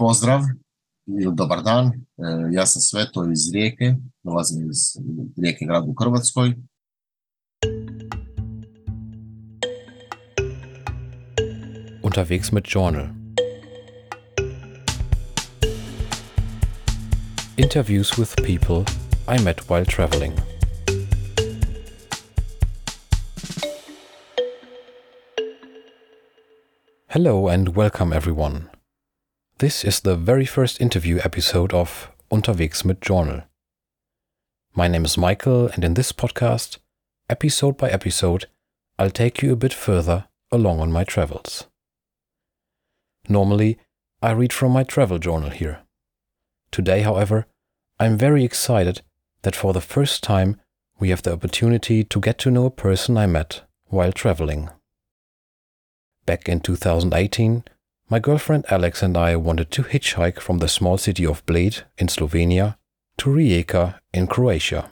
Pozdrav dobar dan, e, ja sam Sveto iz Rijeke, dolazim iz Rijeke grada u Hrvatskoj. Unterwegs mit Journal. Interviews with people I met while traveling. Hello and welcome everyone. This is the very first interview episode of Unterwegs mit Journal. My name is Michael, and in this podcast, episode by episode, I'll take you a bit further along on my travels. Normally, I read from my travel journal here. Today, however, I'm very excited that for the first time we have the opportunity to get to know a person I met while traveling. Back in 2018, my girlfriend Alex and I wanted to hitchhike from the small city of Bled in Slovenia to Rijeka in Croatia.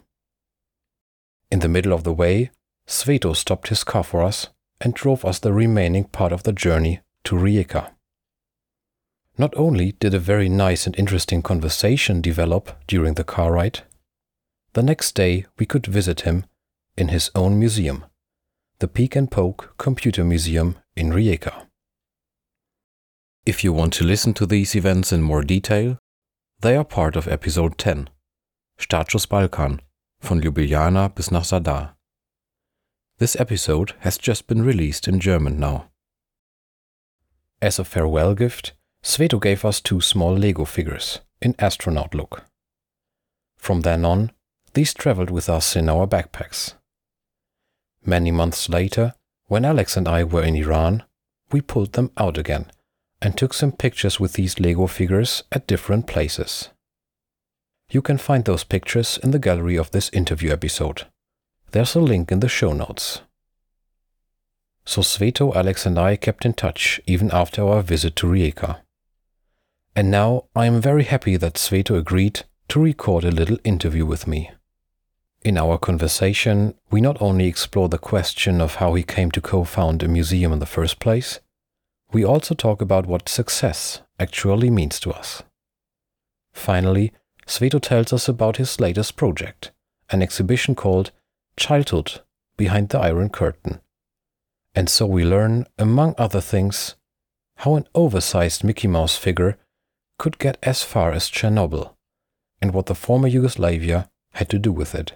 In the middle of the way, Sveto stopped his car for us and drove us the remaining part of the journey to Rijeka. Not only did a very nice and interesting conversation develop during the car ride, the next day we could visit him in his own museum, the Peek and Poke Computer Museum in Rijeka. If you want to listen to these events in more detail, they are part of episode 10, Startschuss Balkan, von Ljubljana bis nach Zadar. This episode has just been released in German now. As a farewell gift, Sveto gave us two small Lego figures in astronaut look. From then on, these traveled with us in our backpacks. Many months later, when Alex and I were in Iran, we pulled them out again and took some pictures with these Lego figures at different places. You can find those pictures in the gallery of this interview episode. There's a link in the show notes. So Sveto, Alex, and I kept in touch even after our visit to Rijeka. And now I am very happy that Sveto agreed to record a little interview with me. In our conversation, we not only explore the question of how he came to co found a museum in the first place, we also talk about what success actually means to us. Finally, Sveto tells us about his latest project, an exhibition called Childhood Behind the Iron Curtain. And so we learn, among other things, how an oversized Mickey Mouse figure could get as far as Chernobyl, and what the former Yugoslavia had to do with it.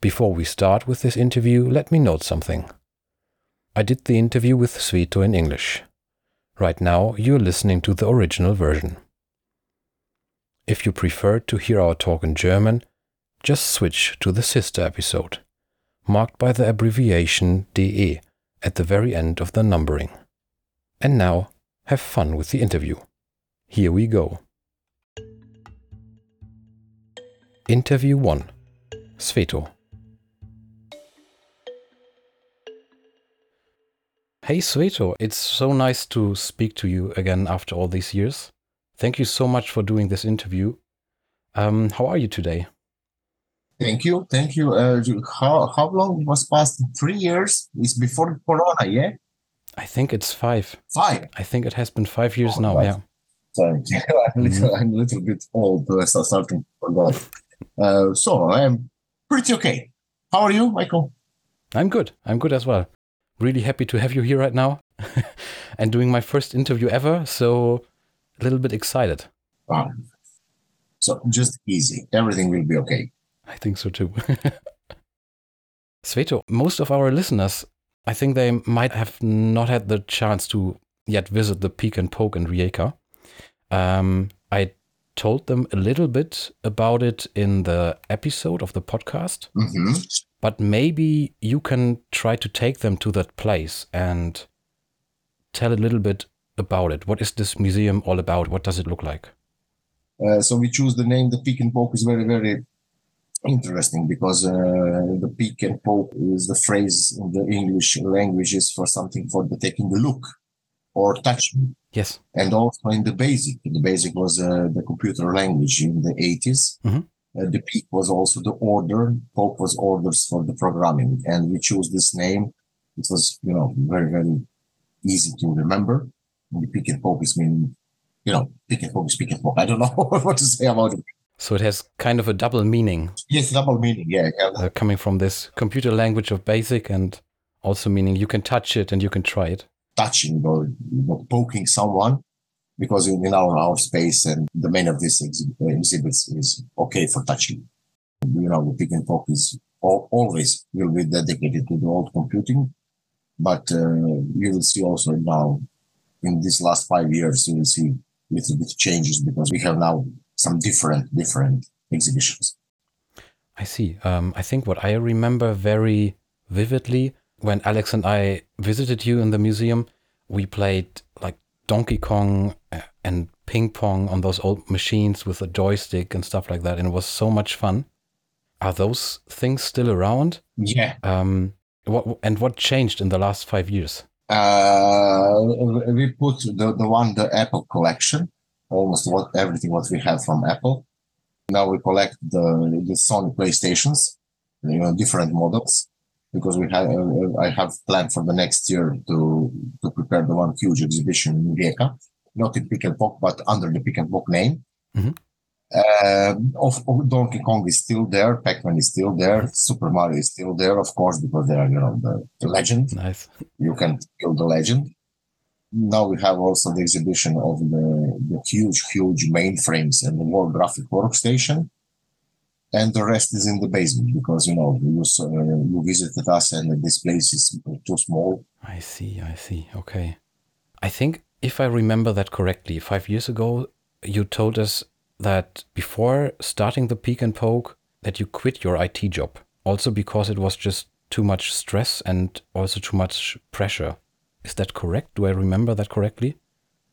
Before we start with this interview, let me note something. I did the interview with Sveto in English. Right now, you're listening to the original version. If you prefer to hear our talk in German, just switch to the sister episode, marked by the abbreviation DE at the very end of the numbering. And now, have fun with the interview. Here we go. Interview 1 Sveto Hey, Sveto, it's so nice to speak to you again after all these years. Thank you so much for doing this interview. Um, how are you today? Thank you, thank you. Uh, how how long was past? Three years. It's before Corona, yeah. I think it's five. Five. I think it has been five years Oh, now. right. Yeah. Sorry, I'm, a little, I'm a little bit old. I start starting to forget. Uh, so I'm pretty okay. How are you, Michael? I'm good. I'm good as well. Really happy to have you here right now and doing my first interview ever. So a little bit excited. Um, so just easy. Everything will be okay. I think so too. Sveto, most of our listeners, I think they might have not had the chance to yet visit the Peek and Poke in Rijeka. Um, I told them a little bit about it in the episode of the podcast, hmm but maybe you can try to take them to that place and tell a little bit about it. What is this museum all about? What does it look like? Uh, so we choose the name. The peek and poke is very, very interesting because uh, the peek and poke is the phrase in the English language is for something for the taking a look or touch. Yes. And also in the basic, the basic was uh, the computer language in the 80s. Mhm. Uh, the peek was also the order. Poke was orders for the programming, and we chose this name. It was, you know, very, very easy to remember. And the peek and poke is mean you know, pick and poke, pick and poke. I don't know what to say about it. So it has kind of a double meaning. Yes, double meaning. Yeah, yeah. Uh, coming from this computer language of BASIC and also meaning you can touch it and you can try it. Touching or you know, poking someone because in, our, our space and the main of this ex- exhibits is okay for touching. You know, pick and is all, always will be dedicated to the old computing, but uh, you will see also now in these last five years, you will see little bit changes because we have now some different, different exhibitions. I see. Um, I think what I remember very vividly when Alex and I visited you in the museum, we played Donkey Kong uh, and ping pong on those old machines with a joystick and stuff like that. And it was so much fun. Are those things still around? Yeah. Um, what and what changed in the last five years? Uh, we put the, the one the Apple collection, almost what everything what we have from Apple. Now we collect the the Sony PlayStations, you know, different models, because we have uh, I have planned for the next year to to prepare the one huge exhibition in Rijeka, not in Pick and Poke, but under the Pick and Poke name. Mhm. Um, of, of Donkey Kong is still there, Pac-Man is still there, Super Mario is still there, of course, because they are, you know, the, the legend. Nice. You can kill the legend. Now we have also the exhibition of the, the huge, huge mainframes and the World Graphic Workstation. And the rest is in the basement because, you know, you, uh, you visited us and this place is too small. I see. I see. Okay. I think if I remember that correctly, five years ago, you told us that before starting the peek and poke, that you quit your IT job, also because it was just too much stress and also too much pressure. Is that correct? Do I remember that correctly?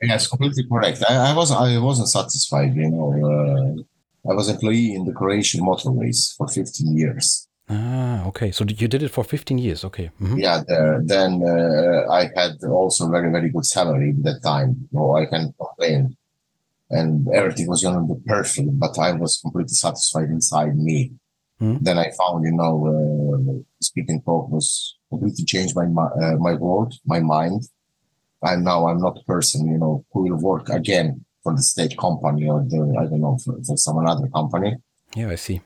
Yes, completely correct. I, I was I wasn't satisfied. You know, uh, I was employee in the Croatian motorways for 15 years. Ah, okay. So you did it for 15 years. Okay. Mhm. Yeah, there, then uh, I had also very very good salary at that time. No, I can complain, and everything was going to be perfect. But I was completely satisfied inside me. Hmm. Then I found, you know, uh, speaking was completely changed my uh, my world, my mind. And now I'm not a person, you know, who will work again for the state company or the I don't know for, for some other company. Yeah, I see.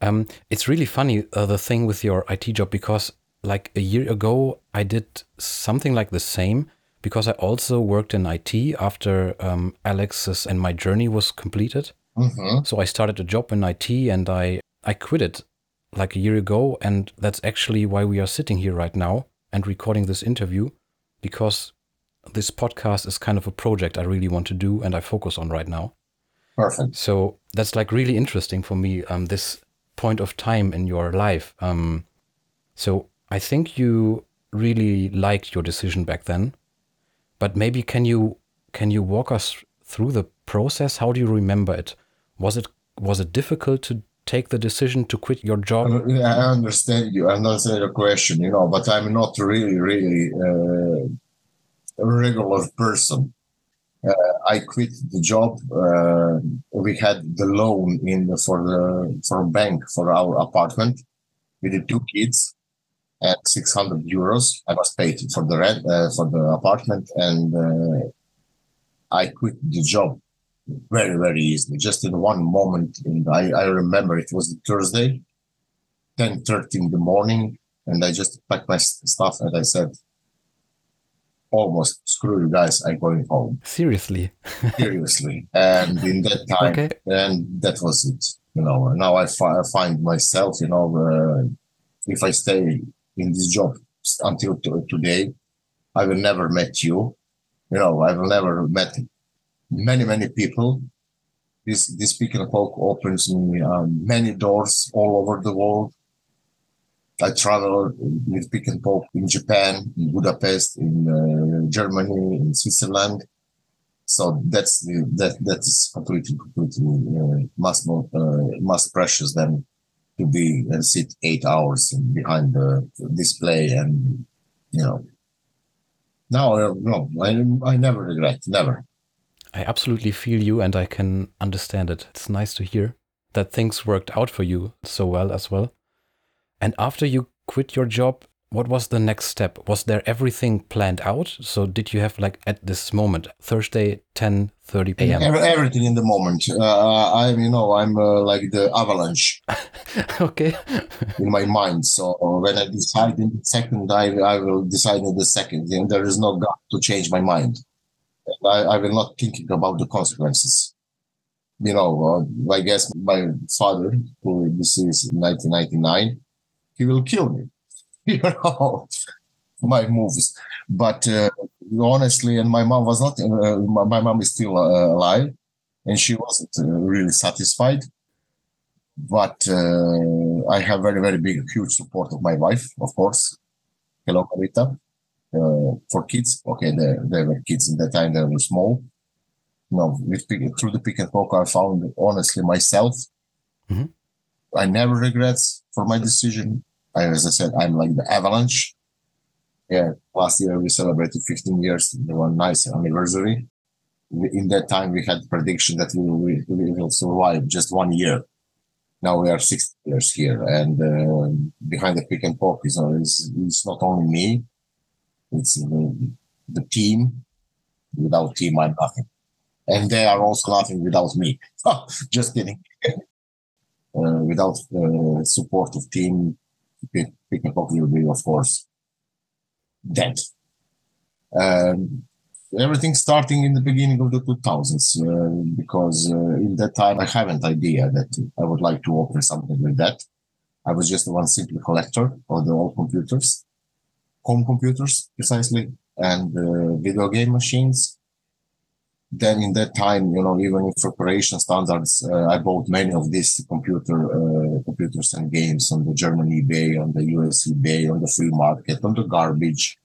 Um, it's really funny uh, the thing with your IT job because like a year ago I did something like the same because I also worked in IT after um, Alex's and my journey was completed. hmm So I started a job in IT and I I quit it like a year ago and that's actually why we are sitting here right now and recording this interview because this podcast is kind of a project I really want to do and I focus on right now. Perfect. So that's like really interesting for me. Um, this point of time in your life. Um, so I think you really liked your decision back then, but maybe can you can you walk us through the process? How do you remember it? Was it was it difficult to take the decision to quit your job? I understand you. I understand your question, you know, but I'm not really, really uh, regular person. Uh, I quit the job. Uh, we had the loan in for the for bank for our apartment with the two kids at 600 euros. I was paid for the rent uh, for the apartment, and uh, I quit the job very very easily just in one moment and I, I remember it was thursday 10 30 in the morning and i just packed my stuff and i said almost screw you guys i'm going home. Seriously? seriously. And in that time Okay. and that was it you know. Now i, fi- I find myself you know uh, if i stay in this job until to- today i will never met you. You know i will never met many many people. This this pick and poke opens me um, many doors all over the world i travel with pick and poke in japan in budapest in uh, germany in switzerland so that's that that is completely completely uh, much more uh, much precious than to be and sit eight hours behind the display and you know now uh, no I, I never regret never I absolutely feel you and I can understand it. It's nice to hear that things worked out for you so well as well. And after you quit your job, what was the next step? Was there everything planned out? So did you have like at this moment, Thursday, 10 30 p.m.? Everything in the moment. Uh, I'm, you know, I'm uh, like the avalanche. okay. in my mind. So when I decide in the second, I, I will decide in the second. And there is no God to change my mind. I, I will not thinking about the consequences. You know, uh, I guess my father, who this is 1999, he will kill me. You know, my moves. But uh, honestly, and my mom was not. Uh, my, my, mom is still uh, alive, and she wasn't uh, really satisfied. But uh, I have very, very big, huge support of my wife, of course. Hello, Marita uh, for kids. Okay, they, they were kids in that time; they were small. No, with through the pick and poke, I found honestly myself. Mm-hmm. I never regrets for my decision. I, as I said, I'm like the avalanche. Yeah, last year we celebrated 15 years. One nice anniversary. In that time, we had prediction that we will, we will survive just one year. Now we are six years here, and uh, behind the pick and pop is, is, is not only me, it's the, the team. Without team, I'm nothing. And they are also nothing without me. Just kidding. uh, without the support of team, Pick and Poke will be, of course, dead. Um, everything starting in the beginning of the 2000s, uh, because uh, in that time I have an idea that I would like to open something like that. I was just one simple collector of the old computers home computers precisely and uh, video game machines. Then in that time, you know, even with operation standards, uh, I bought many of these computer uh, computers and games on the German eBay, on the US eBay, on the free market, on the garbage,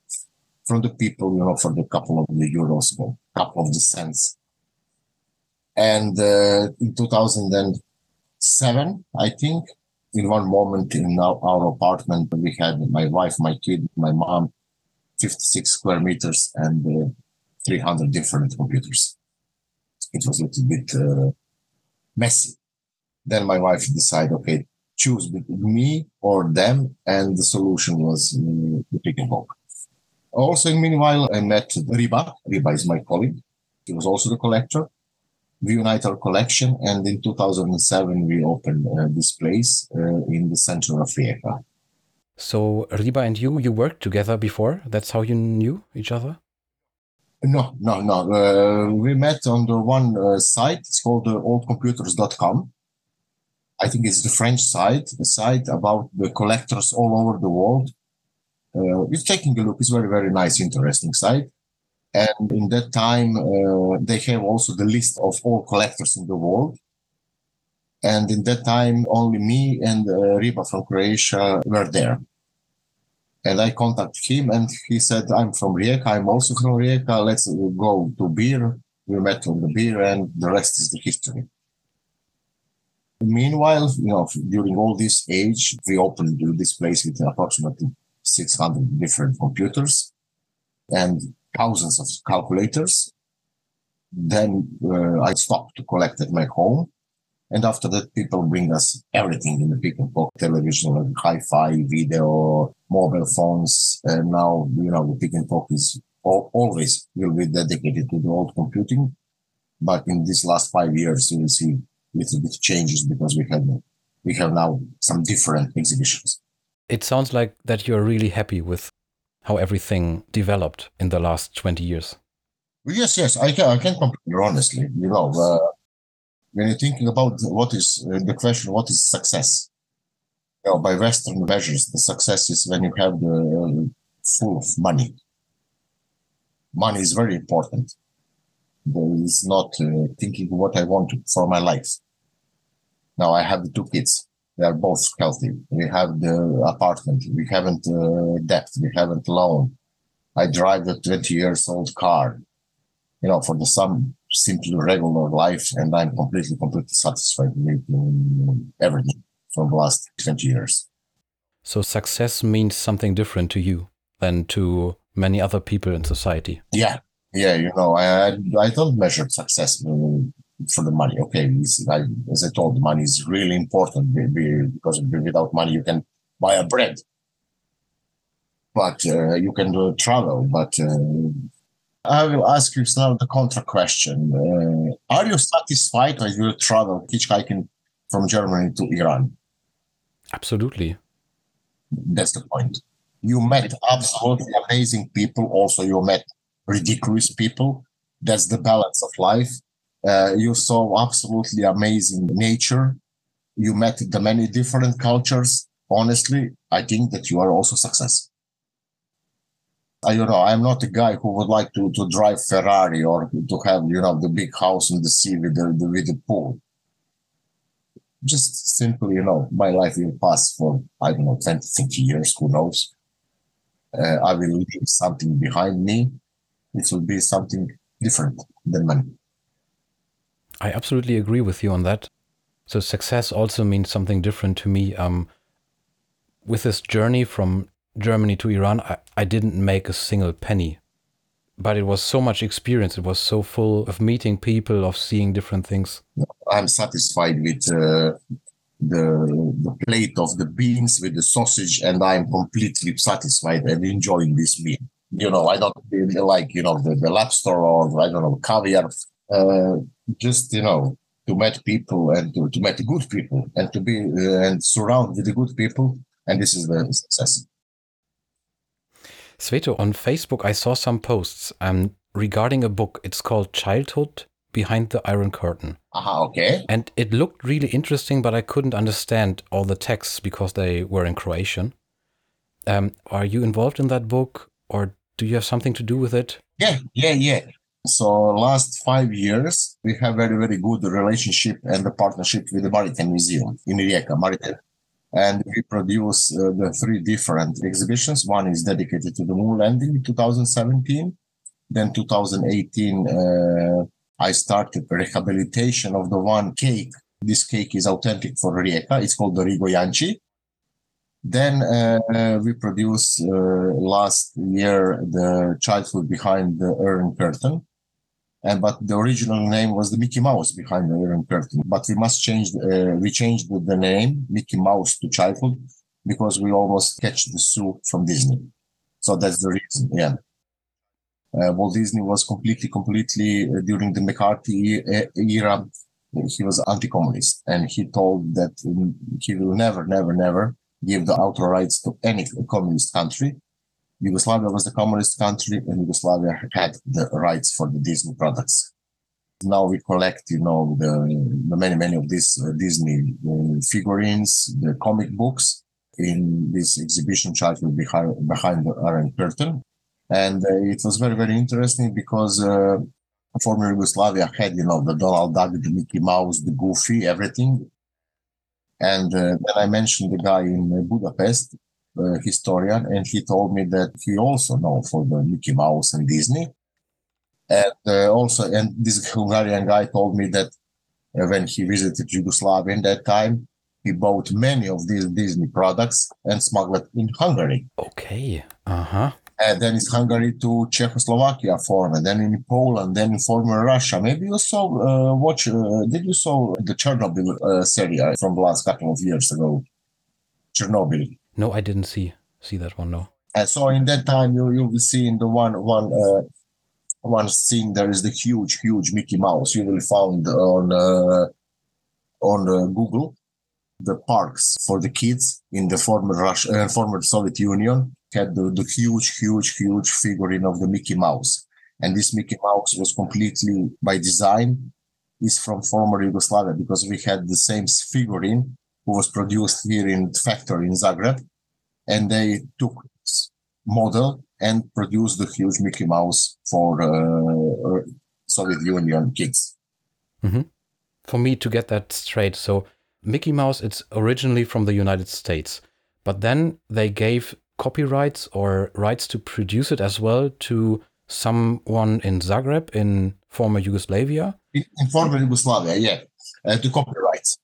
from the people, you know, for the couple of the euros, a couple of the cents. And uh, in 2007, I think, in one moment in our, our apartment, we had my wife, my kid, my mom, 56 square meters and uh, 300 different computers. It was a little bit uh, messy. Then my wife decided, okay, choose between me or them, and the solution was uh, the pick and poke. Also, meanwhile, I met Riba. Riba is my colleague. He was also the collector we unite our collection and in 2007 we opened uh, this place uh, in the center of Rijeka. So Riba and you, you worked together before? That's how you knew each other? No, no, no. Uh, we met on the one uh, site. It's called uh, oldcomputers.com. I think it's the French site, a site about the collectors all over the world. Uh, it's taking a look. It's very, very nice, interesting site. And in that time, uh, they have also the list of all collectors in the world. And in that time, only me and uh, Riba from Croatia were there. And I contacted him and he said, I'm from Rijeka. I'm also from Rijeka. Let's go to beer. We met on the beer and the rest is the history. Meanwhile, you know, during all this age, we opened this place with approximately 600 different computers. And thousands of calculators. Then uh, I stopped to collect at my home. And after that, people bring us everything in the pick and poke television, like hi-fi, video, mobile phones. And now, you know, the pick and poke is all, always will be dedicated to the old computing. But in these last five years, you will see little bit changes because we have, we have now some different exhibitions. It sounds like that you're really happy with how everything developed in the last 20 years. Yes, yes, I can, I can compare honestly. You know, uh, when you're thinking about what is uh, the question, what is success? You know, by Western measures, the success is when you have the uh, full of money. Money is very important. There is not uh, thinking what I want for my life. Now I have the two kids. They are both healthy. We have the apartment. We haven't uh, debt. We haven't loan. I drive a 20 years old car, you know, for the some simple regular life. And I'm completely, completely satisfied with um, everything from the last 20 years. So success means something different to you than to many other people in society. Yeah. Yeah. You know, I, I don't measure success for the money. Okay, I, as I told, money is really important because without money you can buy a bread. but uh, you can do travel. But uh, I will ask you now the contra question: uh, Are you satisfied with your travel hitchhiking from Germany to Iran? Absolutely. That's the point. You met absolutely amazing people. Also, you met ridiculous people. That's the balance of life. Uh, you saw absolutely amazing nature. You met the many different cultures. Honestly, I think that you are also success. I, you know, I'm not a guy who would like to, to drive Ferrari or to have, you know, the big house in the sea with the, the with the pool. Just simply, you know, my life will pass for, I don't know, 20, 30 years, who knows. Uh, I will leave something behind me. It will be something different than money. I absolutely agree with you on that. So success also means something different to me. Um, with this journey from Germany to Iran, I, I didn't make a single penny, but it was so much experience. It was so full of meeting people, of seeing different things. I'm satisfied with uh, the the plate of the beans with the sausage, and I'm completely satisfied and enjoying this meal. You know, I don't like you know the, the lobster or I don't know caviar. Uh, just you know to meet people and to, to meet good people and to be uh, and surround with the good people and this is the success Sveto, on Facebook I saw some posts um, regarding a book. It's called Childhood Behind the Iron Curtain. Aha, okay. And it looked really interesting, but I couldn't understand all the texts because they were in Croatian. Um, are you involved in that book or do you have something to do with it? Yeah, yeah, yeah. So last five years, we have very, very good relationship and the partnership with the Maritime Museum in Rijeka, Maritime. And we produce uh, the three different exhibitions. One is dedicated to the moon landing in 2017. Then 2018, uh, I started rehabilitation of the one cake. This cake is authentic for Rijeka. It's called the Rigo Janči. Then uh, we produced uh, last year the childhood behind the Iron Curtain, and but the original name was the Mickey Mouse behind the Iron Curtain. But we must change. Uh, we changed the name Mickey Mouse to Childhood because we almost catch the suit from Disney. So that's the reason. Yeah. Uh, Walt Disney was completely, completely uh, during the McCarthy era. He was anti-communist, and he told that he will never, never, never give the outer rights to any communist country Yugoslavia was a communist country and Yugoslavia had the rights for the Disney products. Now we collect, you know, the, the many, many of these uh, Disney uh, figurines, the comic books in this exhibition childhood behind, behind the Iron Curtain. And uh, it was very, very interesting because uh, former Yugoslavia had, you know, the Donald Duck, the Mickey Mouse, the Goofy, everything. And uh, then I mentioned the guy in Budapest uh, historian, and he told me that he also know for the Mickey Mouse and Disney. And uh, also, and this Hungarian guy told me that uh, when he visited Yugoslavia in that time, he bought many of these Disney products and smuggled in Hungary. Okay. Uh huh. And then it's Hungary to Czechoslovakia former, then in Poland, then in former Russia. Maybe you saw uh, watch. Uh, did you saw the Chernobyl uh, series from the last couple of years ago? Chernobyl. No, I didn't see see that one. No. And so in that time, you you will see in the one one uh, one scene there is the huge huge Mickey Mouse. You will find on uh, on uh, Google the parks for the kids in the former Russia, uh, former Soviet Union had the, the huge huge huge figurine of the Mickey Mouse, and this Mickey Mouse was completely by design is from former Yugoslavia because we had the same figurine who was produced here in the factory in Zagreb, and they took this model and produced the huge Mickey Mouse for uh, Soviet Union kids. Mm-hmm. For me to get that straight, so Mickey Mouse, it's originally from the United States, but then they gave copyrights or rights to produce it as well to someone in Zagreb in former Yugoslavia. In, in former Yugoslavia, yeah, uh, to copyrights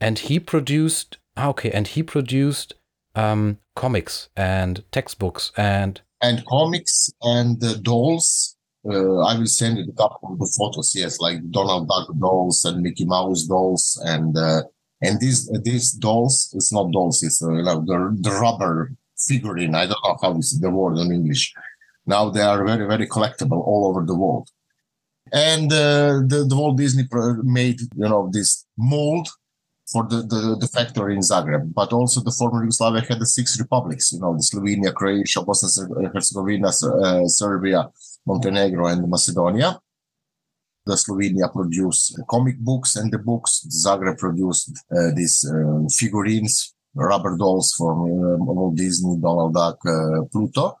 and he produced ah, okay and he produced um, comics and textbooks and and comics and dolls uh, i will send a couple of the photos yes like donald duck dolls and mickey mouse dolls and uh, and these these dolls it's not dolls it's uh, like the, the rubber figurine. I don't know how is the word in English. Now they are very, very collectible all over the world. And uh, the, the Walt Disney made, you know, this mold for the, the, the, factory in Zagreb, but also the former Yugoslavia had the six republics, you know, the Slovenia, Croatia, Bosnia Herzegovina, uh, Serbia, Montenegro, and Macedonia. The Slovenia produced comic books and the books. Zagreb produced uh, these uh, figurines, rubber dolls from uh, Walt Disney, Donald Duck, uh, Pluto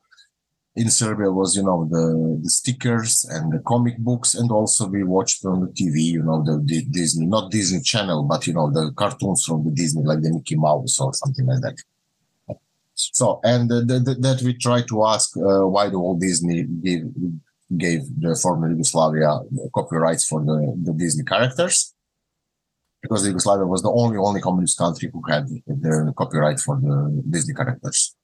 in Serbia was, you know, the, the stickers and the comic books. And also we watched on the TV, you know, the, the Disney, not Disney channel, but, you know, the cartoons from the Disney, like the Mickey Mouse or something like that. So, and that we try to ask uh, why the Walt Disney gave, gave the former Yugoslavia copyrights for the, the Disney characters because Yugoslavia was the only only communist country who had the copyright for the Disney characters.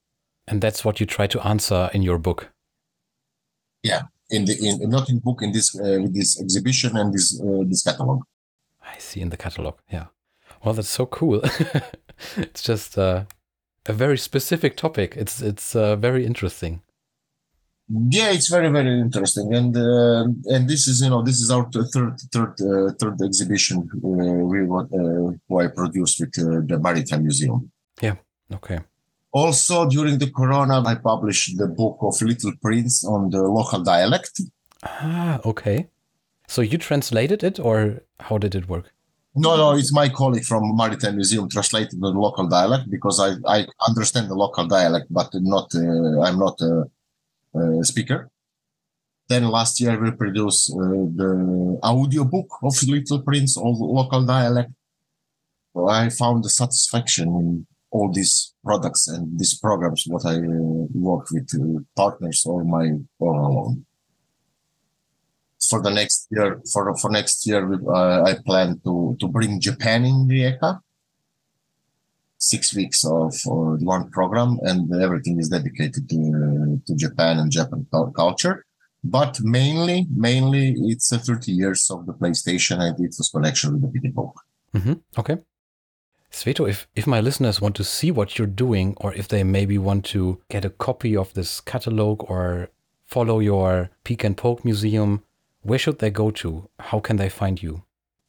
And that's what you try to answer in your book. Yeah, in the in not in book in this uh, this exhibition and this uh, this catalog. I see in the catalog. Yeah. Well, that's so cool. it's just uh, a very specific topic. It's it's uh, very interesting. Yeah, it's very very interesting, and uh, and this is you know this is our third third uh, third exhibition we what who I produced with the Maritime Museum. Yeah. Okay. Also, during the Corona, I published the book of Little Prince on the local dialect. Ah, okay. So you translated it, or how did it work? No, no, it's my colleague from Maritime Museum translated the local dialect because I, I understand the local dialect, but not uh, I'm not a, a, speaker. Then last year we produced uh, the audio book of Little Prince of local dialect. So I found the satisfaction in all these products and these programs what I uh, work with uh, partners or my or alone. For the next year, for for next year, uh, I plan to to bring Japan in Rijeka. Six weeks of one program, and everything is dedicated to to Japan and Japan culture. But mainly, mainly, it's uh, 30 years of the PlayStation and its connection with the video Mm-hmm. Okay. Sveto, if, if my listeners want to see what you're doing, or if they maybe want to get a copy of this catalog or follow your Peek and Poke Museum, where should they go to? How can they find you?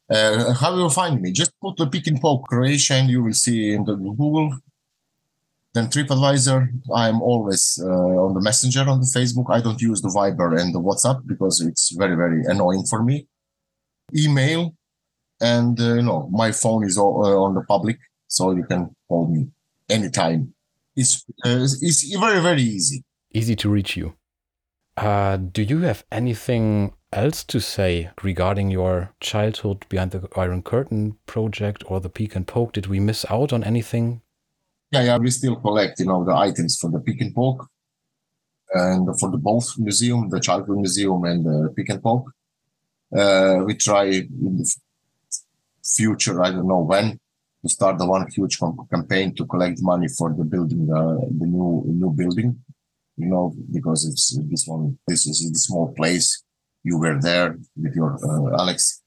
Uh, how will you find me? Just put the Peek and Poke Croatia and you will see in the Google. Then TripAdvisor, I'm always uh, on the Messenger on the Facebook. I don't use the Viber and the WhatsApp because it's very, very annoying for me. Email, and uh, you know my phone is all, uh, on the public so you can call me anytime. It's uh, it's very very easy. Easy to reach you. Uh, do you have anything else to say regarding your childhood behind the iron curtain project or the peek and poke? Did we miss out on anything? Yeah yeah we still collect you know the items for the peek and poke and for the both museum the childhood museum and the peek and poke. Uh, we try future, I don't know when, to start the one huge campaign to collect money for the building, uh, the new new building. You know, because it's this one. This is a small place. You were there with your uh, Alex.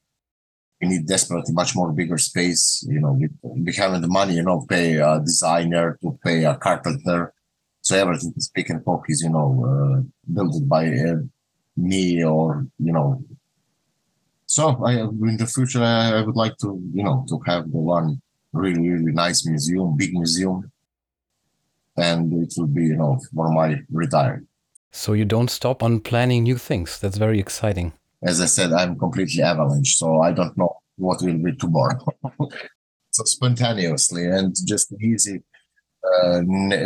We need desperately much more bigger space. You know, we, we haven't the money. You know, pay a designer to pay a carpenter. So everything is pick and poke is you know uh, built by uh, me or you know so I, in the future, I would like to, you know, to have the one really, really nice museum, big museum, and it will be, you know, for my retirement. So you don't stop on planning new things. That's very exciting. As I said, I'm completely avalanche, so I don't know what will be tomorrow. so spontaneously and just easy. Uh,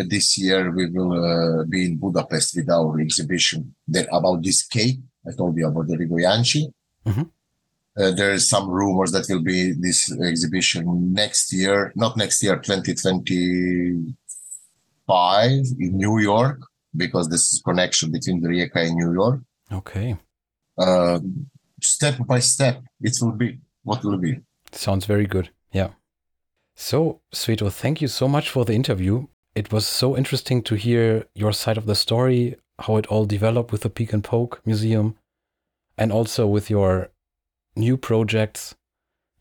this year we will uh, be in Budapest with our exhibition there about this cake. I told you about the Rigo Janči. Mm-hmm. Uh, there is some rumors that will be this exhibition next year, not next year, 2025 in New York, because this is connection between the Rijeka and New York. Okay. Uh, step by step, it will be what will be. Sounds very good. Yeah. So, Sveto, thank you so much for the interview. It was so interesting to hear your side of the story, how it all developed with the Peek and Poke Museum, and also with your new projects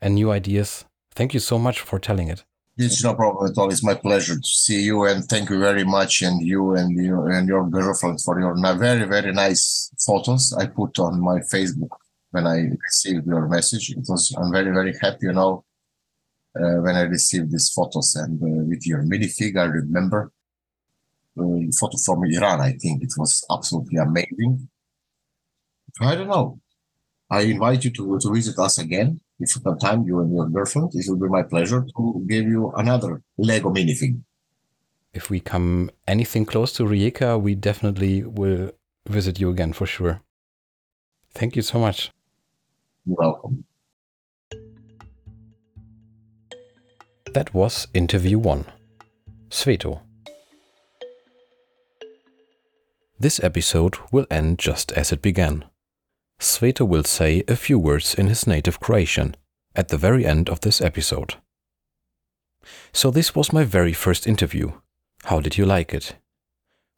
and new ideas. Thank you so much for telling it. It's no problem at all. It's my pleasure to see you and thank you very much and you and you and your girlfriend for your very very nice photos I put on my Facebook when I received your message. It was I'm very very happy, you know, uh, when I received these photos and uh, with your minifig. I remember uh, photo from Iran. I think it was absolutely amazing. I don't know. I invite you to to visit us again if you have time, you and your girlfriend. It will be my pleasure to give you another Lego minifig. If we come anything close to Rijeka, we definitely will visit you again for sure. Thank you so much. You're welcome. That was interview one. Sveto. This episode will end just as it began. Sveto will say a few words in his native Croatian at the very end of this episode. So, this was my very first interview. How did you like it?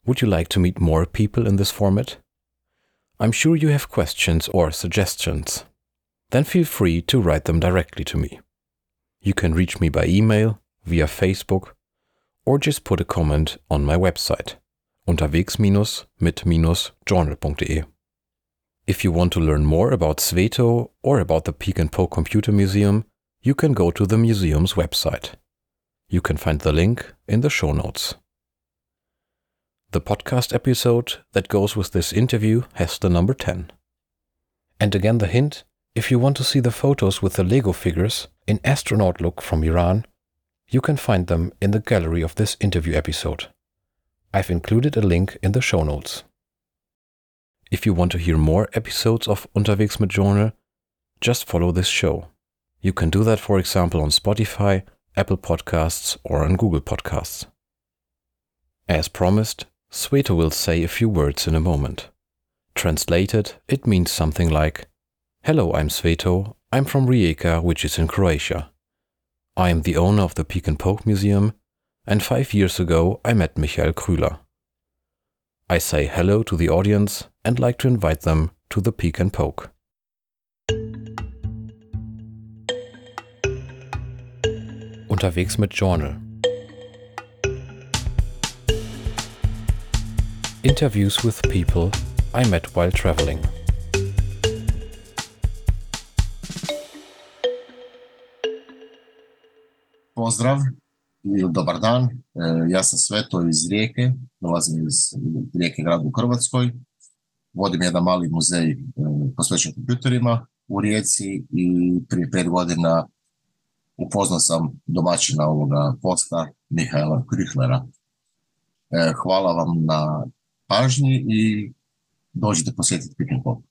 Would you like to meet more people in this format? I'm sure you have questions or suggestions. Then feel free to write them directly to me. You can reach me by email, via Facebook, or just put a comment on my website unterwegs-mit-journal.de. If you want to learn more about Sveto or about the Peek and Poke Computer Museum, you can go to the museum's website. You can find the link in the show notes. The podcast episode that goes with this interview has the number 10. And again, the hint if you want to see the photos with the Lego figures in astronaut look from Iran, you can find them in the gallery of this interview episode. I've included a link in the show notes. If you want to hear more episodes of Unterwegs mit Journal, just follow this show. You can do that, for example, on Spotify, Apple Podcasts, or on Google Podcasts. As promised, Sveto will say a few words in a moment. Translated, it means something like Hello, I'm Sveto. I'm from Rijeka, which is in Croatia. I am the owner of the Peek and Poke Museum, and five years ago I met Michael Krüler. I say hello to the audience and like to invite them to the Peek and Poke. Unterwegs mit Journal. Interviews with people I met while traveling. Pozdrav ili dobar dan. Ja sam Sveto iz Rijeke, dolazim iz Rijeke grada u Hrvatskoj. Vodim jedan mali muzej e, posvećen kompjuterima u Rijeci i prije pet godina upoznao sam domaćina ovoga posta Mihajla Krihlera. E, Hvala vam na pažnji i dođite posjetiti Pop.